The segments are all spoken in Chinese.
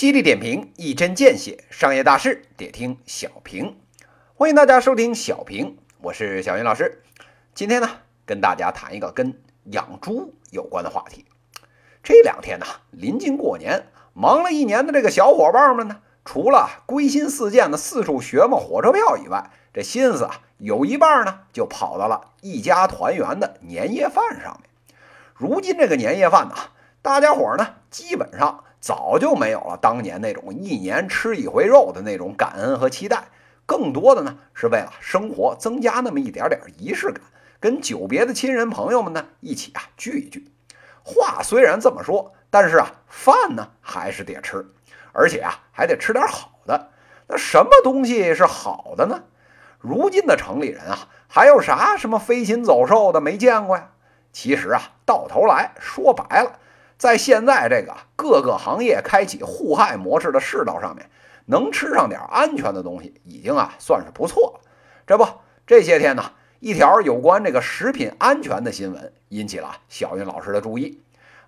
犀利点评，一针见血，商业大事得听小平。欢迎大家收听小平，我是小云老师。今天呢，跟大家谈一个跟养猪有关的话题。这两天呢，临近过年，忙了一年的这个小伙伴们呢，除了归心似箭的四处学摸火车票以外，这心思啊，有一半呢，就跑到了一家团圆的年夜饭上面。如今这个年夜饭呢，大家伙呢，基本上。早就没有了当年那种一年吃一回肉的那种感恩和期待，更多的呢是为了生活增加那么一点点仪式感，跟久别的亲人朋友们呢一起啊聚一聚。话虽然这么说，但是啊饭呢还是得吃，而且啊还得吃点好的。那什么东西是好的呢？如今的城里人啊，还有啥什么飞禽走兽的没见过呀？其实啊，到头来说白了。在现在这个各个行业开启互害模式的世道上面，能吃上点安全的东西，已经啊算是不错了。这不，这些天呢，一条有关这个食品安全的新闻引起了小云老师的注意。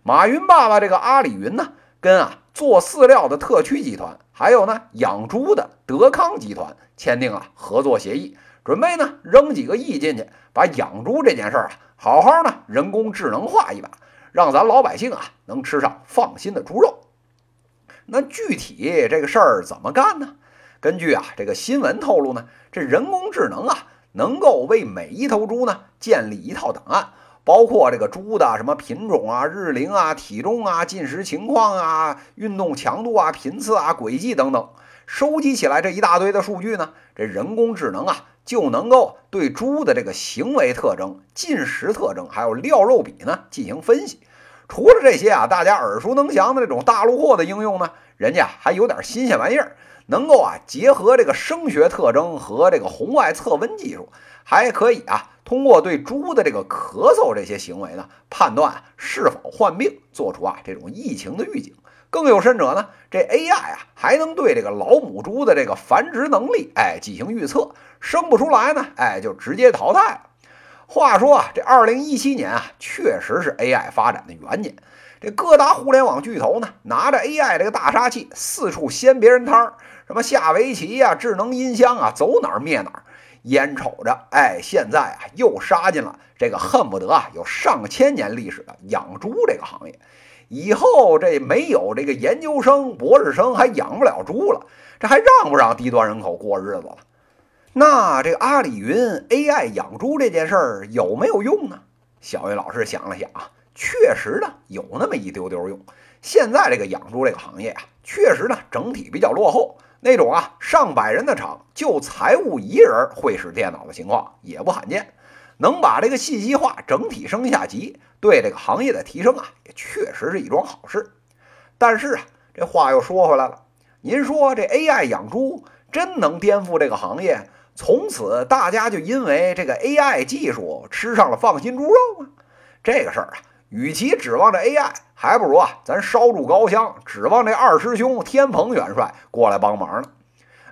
马云爸爸这个阿里云呢，跟啊做饲料的特区集团，还有呢养猪的德康集团签订了合作协议，准备呢扔几个亿进去，把养猪这件事儿啊，好好呢人工智能化一把。让咱老百姓啊能吃上放心的猪肉。那具体这个事儿怎么干呢？根据啊这个新闻透露呢，这人工智能啊能够为每一头猪呢建立一套档案，包括这个猪的什么品种啊、日龄啊、体重啊、进食情况啊、运动强度啊、频次啊、轨迹等等。收集起来这一大堆的数据呢，这人工智能啊就能够对猪的这个行为特征、进食特征还有料肉比呢进行分析。除了这些啊，大家耳熟能详的这种大陆货的应用呢，人家还有点新鲜玩意儿，能够啊结合这个声学特征和这个红外测温技术，还可以啊通过对猪的这个咳嗽这些行为呢，判断是否患病，做出啊这种疫情的预警。更有甚者呢，这 AI 啊还能对这个老母猪的这个繁殖能力，哎进行预测，生不出来呢，哎就直接淘汰了。话说啊，这二零一七年啊，确实是 AI 发展的元年。这各大互联网巨头呢，拿着 AI 这个大杀器，四处掀别人摊儿，什么下围棋呀、智能音箱啊，走哪儿灭哪儿。眼瞅着，哎，现在啊，又杀进了这个恨不得啊有上千年历史的养猪这个行业。以后这没有这个研究生、博士生，还养不了猪了，这还让不让低端人口过日子了？那这个阿里云 AI 养猪这件事儿有没有用呢？小云老师想了想啊，确实呢有那么一丢丢用。现在这个养猪这个行业啊，确实呢整体比较落后，那种啊上百人的厂就财务一人会使电脑的情况也不罕见。能把这个信息化整体升下级，对这个行业的提升啊，也确实是一桩好事。但是啊，这话又说回来了，您说这 AI 养猪真能颠覆这个行业？从此大家就因为这个 AI 技术吃上了放心猪肉吗？这个事儿啊，与其指望着 AI，还不如啊咱烧柱高香，指望这二师兄天蓬元帅过来帮忙呢。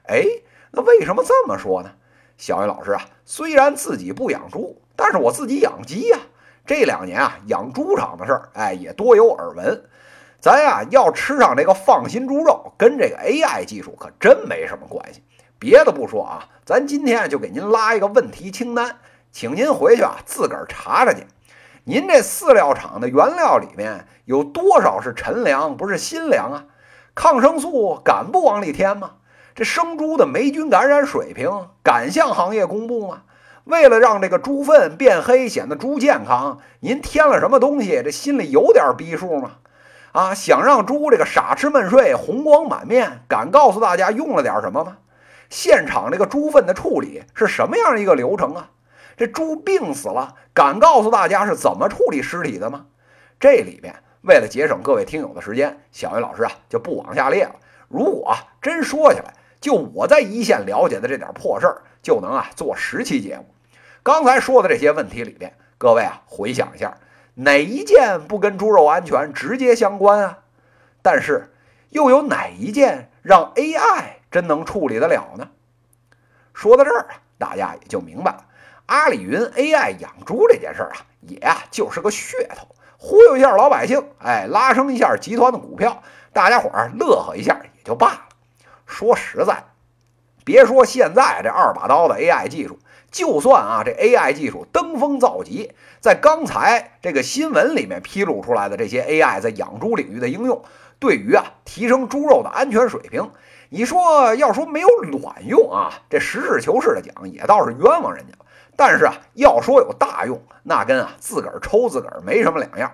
哎，那为什么这么说呢？小云老师啊，虽然自己不养猪，但是我自己养鸡呀。这两年啊，养猪场的事儿，哎，也多有耳闻。咱呀要吃上这个放心猪肉，跟这个 AI 技术可真没什么关系。别的不说啊，咱今天就给您拉一个问题清单，请您回去啊自个儿查查去。您这饲料厂的原料里面有多少是陈粮，不是新粮啊？抗生素敢不往里添吗？这生猪的霉菌感染水平敢向行业公布吗？为了让这个猪粪变黑，显得猪健康，您添了什么东西？这心里有点逼数吗？啊，想让猪这个傻吃闷睡，红光满面，敢告诉大家用了点什么吗？现场这个猪粪的处理是什么样一个流程啊？这猪病死了，敢告诉大家是怎么处理尸体的吗？这里面为了节省各位听友的时间，小云老师啊就不往下列了。如果真说起来，就我在一线了解的这点破事儿，就能啊做十期节目。刚才说的这些问题里边，各位啊回想一下，哪一件不跟猪肉安全直接相关啊？但是又有哪一件让 AI？真能处理得了呢？说到这儿啊，大家也就明白了，阿里云 AI 养猪这件事儿啊，也啊就是个噱头，忽悠一下老百姓，哎，拉升一下集团的股票，大家伙儿乐呵一下也就罢了。说实在，别说现在这二把刀的 AI 技术，就算啊这 AI 技术登峰造极，在刚才这个新闻里面披露出来的这些 AI 在养猪领域的应用，对于啊提升猪肉的安全水平，你说要说没有卵用啊，这实事求是的讲，也倒是冤枉人家了。但是啊，要说有大用，那跟啊自个儿抽自个儿没什么两样。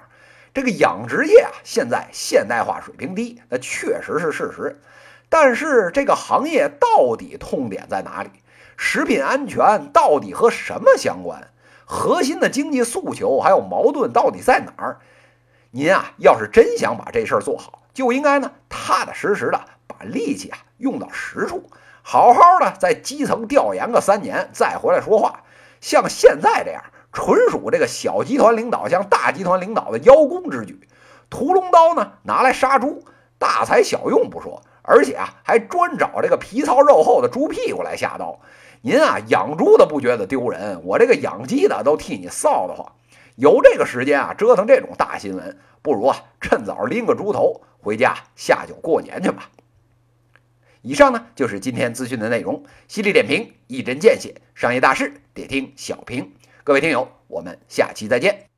这个养殖业啊，现在现代化水平低，那确实是事实。但是这个行业到底痛点在哪里？食品安全到底和什么相关？核心的经济诉求还有矛盾到底在哪儿？您啊，要是真想把这事儿做好，就应该呢踏踏实实的把力气啊用到实处，好好的在基层调研个三年，再回来说话。像现在这样，纯属这个小集团领导向大集团领导的邀功之举。屠龙刀呢，拿来杀猪，大材小用不说，而且啊，还专找这个皮糙肉厚的猪屁股来下刀。您啊，养猪的不觉得丢人，我这个养鸡的都替你臊得慌。有这个时间啊，折腾这种大新闻，不如啊，趁早拎个猪头回家下酒过年去吧。以上呢就是今天资讯的内容，犀利点评，一针见血，商业大事得听小平。各位听友，我们下期再见。